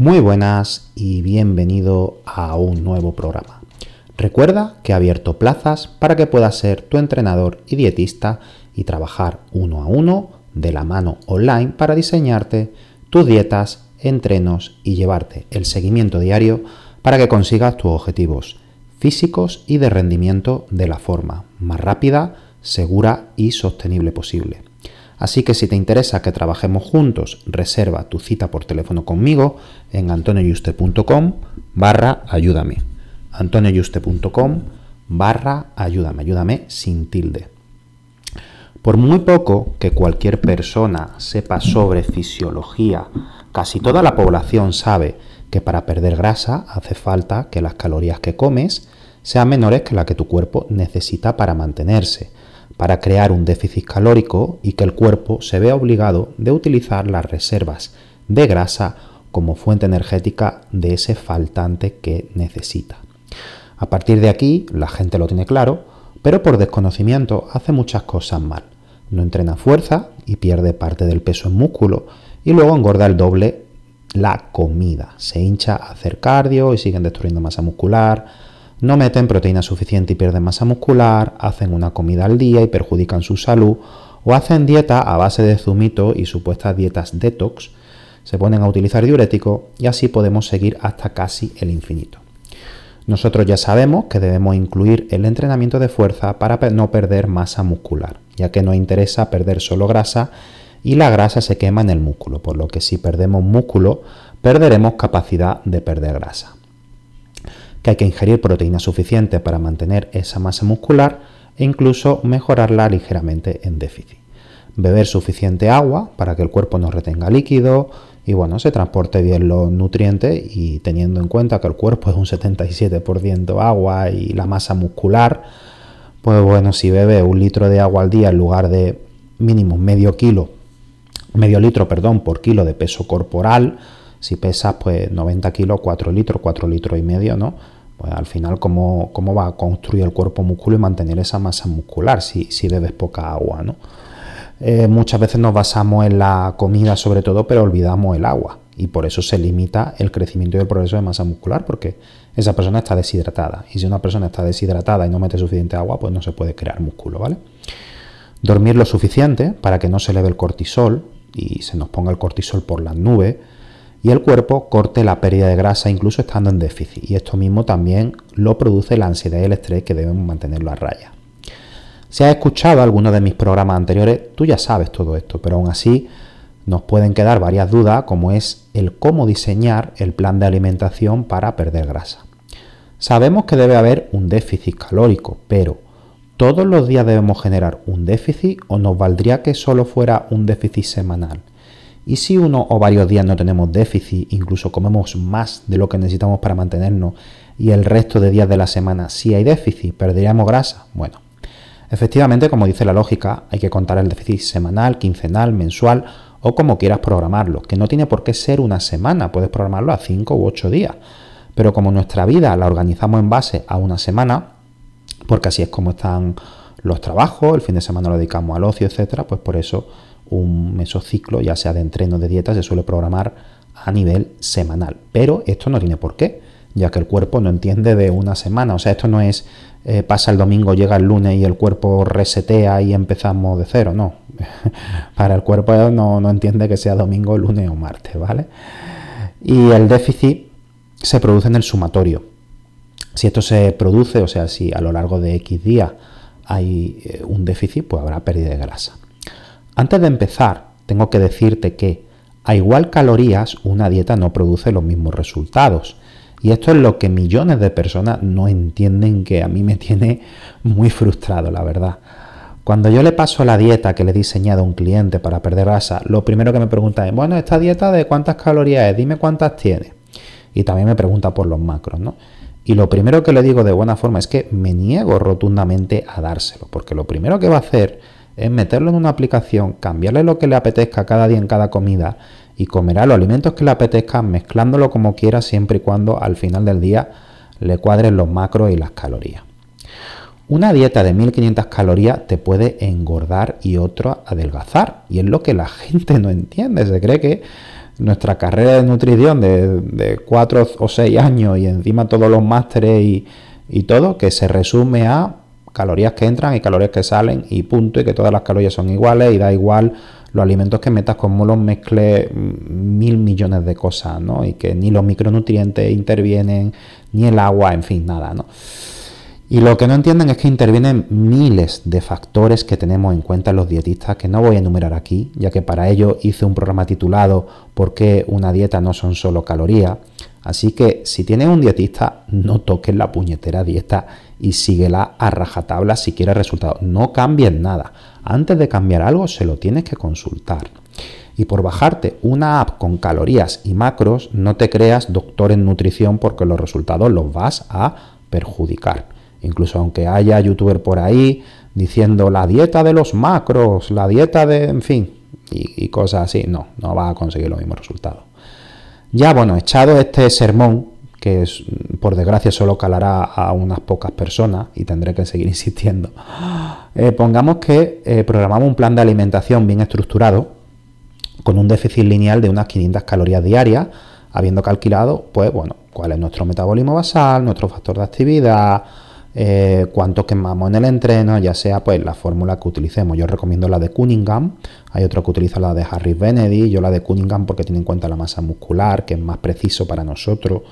Muy buenas y bienvenido a un nuevo programa. Recuerda que he abierto plazas para que puedas ser tu entrenador y dietista y trabajar uno a uno de la mano online para diseñarte tus dietas, entrenos y llevarte el seguimiento diario para que consigas tus objetivos físicos y de rendimiento de la forma más rápida, segura y sostenible posible. Así que si te interesa que trabajemos juntos, reserva tu cita por teléfono conmigo en antonioyuste.com barra ayúdame. antonioyuste.com barra ayúdame, ayúdame sin tilde. Por muy poco que cualquier persona sepa sobre fisiología, casi toda la población sabe que para perder grasa hace falta que las calorías que comes sean menores que las que tu cuerpo necesita para mantenerse para crear un déficit calórico y que el cuerpo se vea obligado de utilizar las reservas de grasa como fuente energética de ese faltante que necesita. A partir de aquí, la gente lo tiene claro, pero por desconocimiento hace muchas cosas mal. No entrena fuerza y pierde parte del peso en músculo y luego engorda el doble la comida. Se hincha a hacer cardio y siguen destruyendo masa muscular, no meten proteína suficiente y pierden masa muscular, hacen una comida al día y perjudican su salud, o hacen dieta a base de zumito y supuestas dietas detox, se ponen a utilizar diurético y así podemos seguir hasta casi el infinito. Nosotros ya sabemos que debemos incluir el entrenamiento de fuerza para no perder masa muscular, ya que nos interesa perder solo grasa y la grasa se quema en el músculo, por lo que si perdemos músculo perderemos capacidad de perder grasa que hay que ingerir proteína suficiente para mantener esa masa muscular e incluso mejorarla ligeramente en déficit. Beber suficiente agua para que el cuerpo no retenga líquido y bueno, se transporte bien los nutrientes y teniendo en cuenta que el cuerpo es un 77% agua y la masa muscular, pues bueno, si bebe un litro de agua al día en lugar de mínimo medio kilo, medio litro, perdón, por kilo de peso corporal, si pesas pues 90 kilos, 4 litros, 4 litros y medio, ¿no? Pues al final, ¿cómo, cómo va a construir el cuerpo músculo y mantener esa masa muscular si, si bebes poca agua, ¿no? Eh, muchas veces nos basamos en la comida sobre todo, pero olvidamos el agua. Y por eso se limita el crecimiento y el progreso de masa muscular, porque esa persona está deshidratada. Y si una persona está deshidratada y no mete suficiente agua, pues no se puede crear músculo, ¿vale? Dormir lo suficiente para que no se eleve el cortisol y se nos ponga el cortisol por las nubes y el cuerpo corte la pérdida de grasa incluso estando en déficit. Y esto mismo también lo produce la ansiedad y el estrés que debemos mantenerlo a raya. Si has escuchado alguno de mis programas anteriores, tú ya sabes todo esto, pero aún así nos pueden quedar varias dudas como es el cómo diseñar el plan de alimentación para perder grasa. Sabemos que debe haber un déficit calórico, pero ¿todos los días debemos generar un déficit o nos valdría que solo fuera un déficit semanal? Y si uno o varios días no tenemos déficit, incluso comemos más de lo que necesitamos para mantenernos, y el resto de días de la semana sí hay déficit, ¿perderíamos grasa? Bueno, efectivamente, como dice la lógica, hay que contar el déficit semanal, quincenal, mensual o como quieras programarlo, que no tiene por qué ser una semana, puedes programarlo a 5 u 8 días. Pero como nuestra vida la organizamos en base a una semana, porque así es como están los trabajos, el fin de semana lo dedicamos al ocio, etcétera, pues por eso un mesociclo, ya sea de entreno de dieta, se suele programar a nivel semanal. Pero esto no tiene por qué, ya que el cuerpo no entiende de una semana. O sea, esto no es eh, pasa el domingo, llega el lunes y el cuerpo resetea y empezamos de cero. No. Para el cuerpo no, no entiende que sea domingo, lunes o martes, ¿vale? Y el déficit se produce en el sumatorio. Si esto se produce, o sea, si a lo largo de X días hay eh, un déficit, pues habrá pérdida de grasa. Antes de empezar, tengo que decirte que a igual calorías, una dieta no produce los mismos resultados. Y esto es lo que millones de personas no entienden, que a mí me tiene muy frustrado, la verdad. Cuando yo le paso la dieta que le he diseñado a un cliente para perder grasa, lo primero que me pregunta es, bueno, esta dieta de cuántas calorías es, dime cuántas tiene. Y también me pregunta por los macros, ¿no? Y lo primero que le digo de buena forma es que me niego rotundamente a dárselo, porque lo primero que va a hacer es meterlo en una aplicación, cambiarle lo que le apetezca cada día en cada comida y comerá los alimentos que le apetezcan mezclándolo como quiera siempre y cuando al final del día le cuadren los macros y las calorías. Una dieta de 1500 calorías te puede engordar y otra adelgazar. Y es lo que la gente no entiende. Se cree que nuestra carrera de nutrición de, 4 o 6 años y encima todos los másteres y, y todo, que se resume a calorías que entran y calorías que salen y punto, y que todas las calorías son iguales y da igual los alimentos que metas, como los mezcles mil millones de cosas, ¿no? Y que ni los micronutrientes intervienen, ni el agua, en fin, nada, ¿no? Y lo que no entienden es que intervienen miles de factores que tenemos en cuenta los dietistas, que no voy a enumerar aquí, ya que para ello hice un programa titulado ¿Por qué una dieta no son solo calorías? Así que si tienes un dietista, no toques la puñetera dieta y síguela a rajatabla si quieres resultados. No cambies nada. Antes de cambiar algo, se lo tienes que consultar. Y por bajarte una app con calorías y macros, no te creas doctor en nutrición porque los resultados los vas a perjudicar. Incluso aunque haya youtuber por ahí diciendo la dieta de los macros, la dieta de, en fin, y, cosas así, no, no va a conseguir los mismos resultados. Ya bueno, echado este sermón, que es, por desgracia solo calará a unas pocas personas y tendré que seguir insistiendo, eh, pongamos que eh, programamos un plan de alimentación bien estructurado con un déficit lineal de unas 500 calorías diarias, habiendo calculado, pues bueno, cuál es nuestro metabolismo basal, nuestro factor de actividad, eh, cuánto quemamos en el entreno, ya sea pues la fórmula que utilicemos. Yo recomiendo la de Cunningham, hay otro que utiliza la de Harris Benedy, yo la de Cunningham porque tiene en cuenta la masa muscular, que es más preciso para nosotros.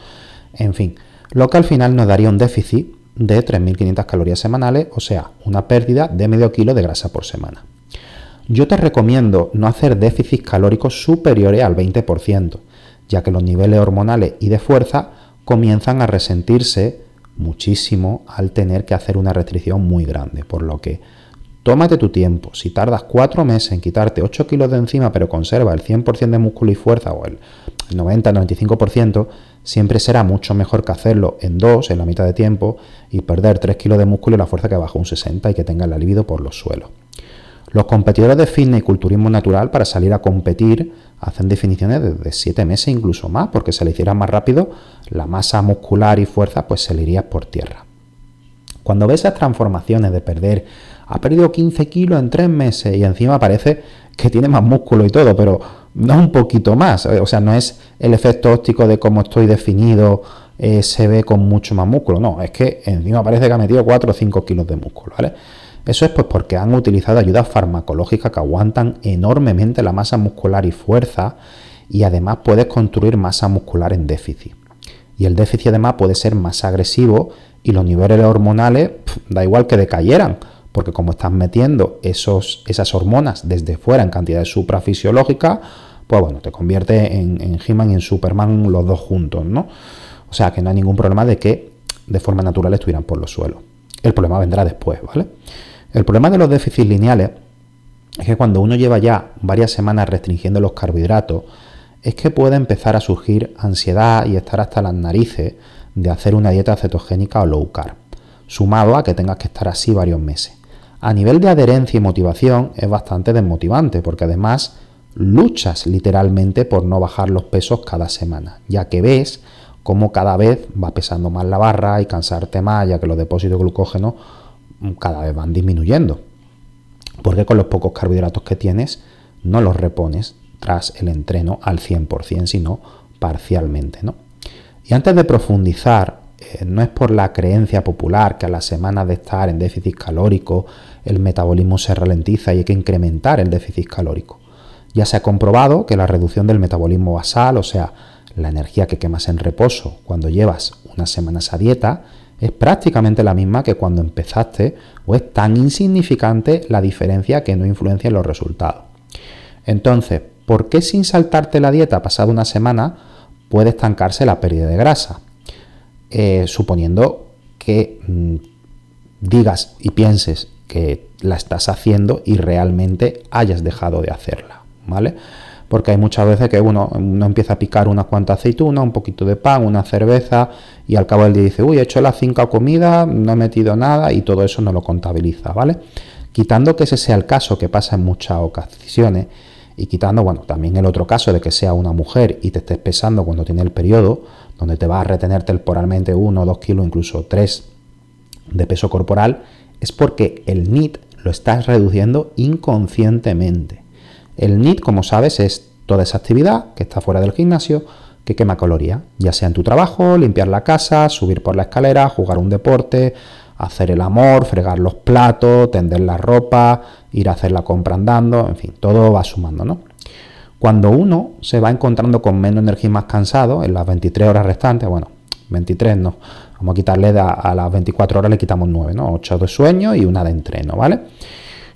En fin, lo que al final nos daría un déficit de 3.500 calorías semanales, o sea, una pérdida de medio kilo de grasa por semana. Yo te recomiendo no hacer déficits calóricos superiores al 20%, ya que los niveles hormonales y de fuerza comienzan a resentirse muchísimo al tener que hacer una restricción muy grande. Por lo que tómate tu tiempo. Si tardas cuatro meses en quitarte 8 kilos de encima, pero conserva el 100% de músculo y fuerza o el 90-95%, siempre será mucho mejor que hacerlo en dos, en la mitad de tiempo, y perder 3 kilos de músculo y la fuerza que baja un 60 y que tenga el libido por los suelos. Los competidores de fitness y culturismo natural para salir a competir hacen definiciones de 7 meses incluso más, porque se le hiciera más rápido, la masa muscular y fuerza pues se le por tierra. Cuando ves esas transformaciones de perder, ha perdido 15 kilos en 3 meses y encima parece que tiene más músculo y todo, pero no un poquito más, o sea, no es el efecto óptico de cómo estoy definido, eh, se ve con mucho más músculo, no, es que encima parece que ha metido 4 o 5 kilos de músculo, ¿vale? Eso es pues porque han utilizado ayudas farmacológicas que aguantan enormemente la masa muscular y fuerza y además puedes construir masa muscular en déficit. Y el déficit además puede ser más agresivo y los niveles hormonales da igual que decayeran, porque como estás metiendo esos, esas hormonas desde fuera en cantidades suprafisiológicas, pues bueno, te convierte en, en He-Man y en Superman los dos juntos, ¿no? O sea que no hay ningún problema de que de forma natural estuvieran por los suelos. El problema vendrá después, ¿vale? El problema de los déficits lineales es que cuando uno lleva ya varias semanas restringiendo los carbohidratos, es que puede empezar a surgir ansiedad y estar hasta las narices de hacer una dieta cetogénica o low carb, sumado a que tengas que estar así varios meses. A nivel de adherencia y motivación es bastante desmotivante porque además luchas literalmente por no bajar los pesos cada semana, ya que ves cómo cada vez va pesando más la barra y cansarte más, ya que los depósitos de glucógeno cada vez van disminuyendo. Porque con los pocos carbohidratos que tienes no los repones tras el entreno al 100%, sino parcialmente. ¿no? Y antes de profundizar, eh, no es por la creencia popular que a las semanas de estar en déficit calórico el metabolismo se ralentiza y hay que incrementar el déficit calórico. Ya se ha comprobado que la reducción del metabolismo basal, o sea, la energía que quemas en reposo cuando llevas unas semanas a dieta es prácticamente la misma que cuando empezaste o es tan insignificante la diferencia que no influencia en los resultados. Entonces, ¿por qué sin saltarte la dieta pasada una semana puede estancarse la pérdida de grasa? Eh, suponiendo que mm, digas y pienses que la estás haciendo y realmente hayas dejado de hacerla, ¿vale? Porque hay muchas veces que uno, empieza a picar unas cuantas aceitunas, un poquito de pan, una cerveza y al cabo del día dice, uy, he hecho las cinco comidas, no he metido nada y todo eso no lo contabiliza, ¿vale? Quitando que ese sea el caso que pasa en muchas ocasiones y quitando, bueno, también el otro caso de que sea una mujer y te estés pesando cuando tiene el periodo, donde te va a retener temporalmente uno, dos kilos, incluso tres de peso corporal, es porque el NIT lo estás reduciendo inconscientemente. El NIT, como sabes, es toda esa actividad que está fuera del gimnasio que quema calorías, ya sea en tu trabajo, limpiar la casa, subir por la escalera, jugar un deporte, hacer el amor, fregar los platos, tender la ropa, ir a hacer la compra andando, en fin, todo va sumando, ¿no? Cuando uno se va encontrando con menos energía y más cansado, en las 23 horas restantes, bueno, 23 no, vamos a quitarle a, las 24 horas le quitamos 9, ¿no? 8 de sueño y una de entreno, ¿vale?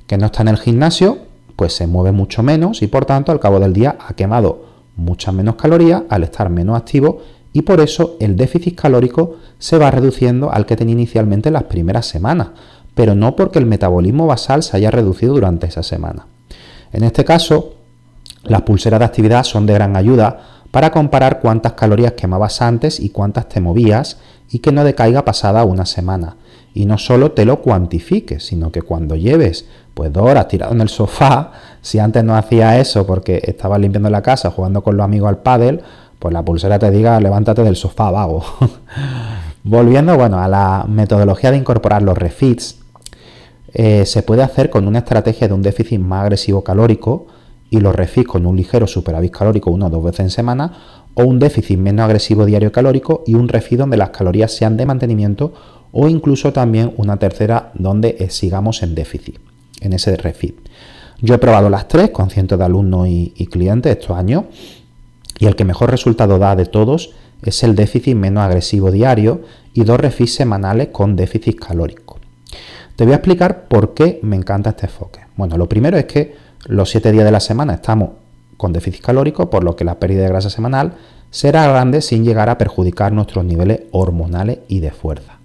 Que no está en el gimnasio, pues se mueve mucho menos y por tanto al cabo del día ha quemado muchas menos calorías al estar menos activo y por eso el déficit calórico se va reduciendo al que tenía inicialmente en las primeras semanas, pero no porque el metabolismo basal se haya reducido durante esa semana. En este caso, las pulseras de actividad son de gran ayuda para comparar cuántas calorías quemabas antes y cuántas te movías y que no decaiga pasada una semana. Y no solo te lo cuantifiques, sino que cuando lleves pues dos horas tirado en el sofá, si antes no hacía eso porque estabas limpiando la casa, jugando con los amigos al pádel, pues la pulsera te diga levántate del sofá vago. Volviendo bueno, a la metodología de incorporar los refits, eh, se puede hacer con una estrategia de un déficit más agresivo calórico y los refits con un ligero superávit calórico una o dos veces en semana, o un déficit menos agresivo diario calórico y un refit donde las calorías sean de mantenimiento o incluso también una tercera donde eh, sigamos en déficit, en ese refit. Yo he probado las tres con cientos de alumnos y, y clientes estos años y el que mejor resultado da de todos es el déficit menos agresivo diario y dos refits semanales con déficit calórico. Te voy a explicar por qué me encanta este enfoque. Bueno, lo primero es que los 7 días de la semana estamos con déficit calórico, por lo que la pérdida de grasa semanal será grande sin llegar a perjudicar nuestros niveles hormonales y de fuerza.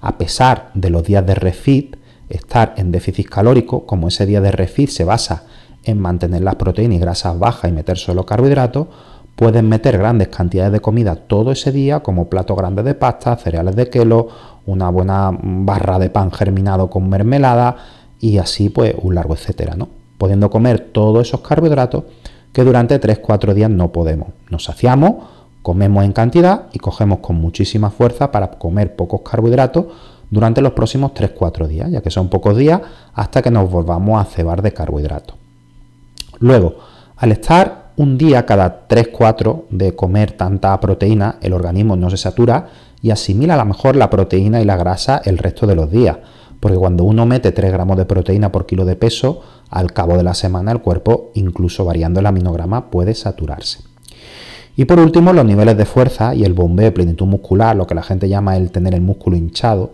A pesar de los días de refit, estar en déficit calórico, como ese día de refit se basa en mantener las proteínas y grasas bajas y meter solo carbohidratos, pueden meter grandes cantidades de comida todo ese día, como platos grandes de pasta, cereales de kelo, una buena barra de pan germinado con mermelada y así pues un largo etcétera, ¿no? pudiendo comer todos esos carbohidratos que durante 3-4 días no podemos. Nos saciamos, comemos en cantidad y cogemos con muchísima fuerza para comer pocos carbohidratos durante los próximos 3-4 días, ya que son pocos días hasta que nos volvamos a cebar de carbohidratos. Luego, al estar un día cada 3-4 de comer tanta proteína, el organismo no se satura y asimila a lo mejor la proteína y la grasa el resto de los días. Porque cuando uno mete 3 gramos de proteína por kilo de peso, al cabo de la semana el cuerpo, incluso variando el aminograma, puede saturarse. Y por último, los niveles de fuerza y el bombeo de plenitud muscular, lo que la gente llama el tener el músculo hinchado,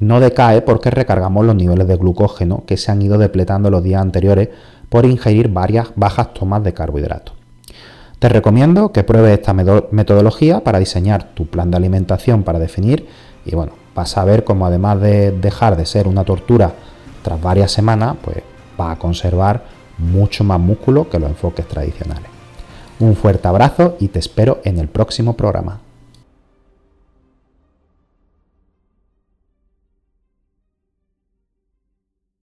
no decae porque recargamos los niveles de glucógeno que se han ido depletando los días anteriores por ingerir varias bajas tomas de carbohidratos. Te recomiendo que pruebes esta metodología para diseñar tu plan de alimentación para definir y bueno, vas a ver cómo además de dejar de ser una tortura tras varias semanas, pues va a conservar mucho más músculo que los enfoques tradicionales. Un fuerte abrazo y te espero en el próximo programa.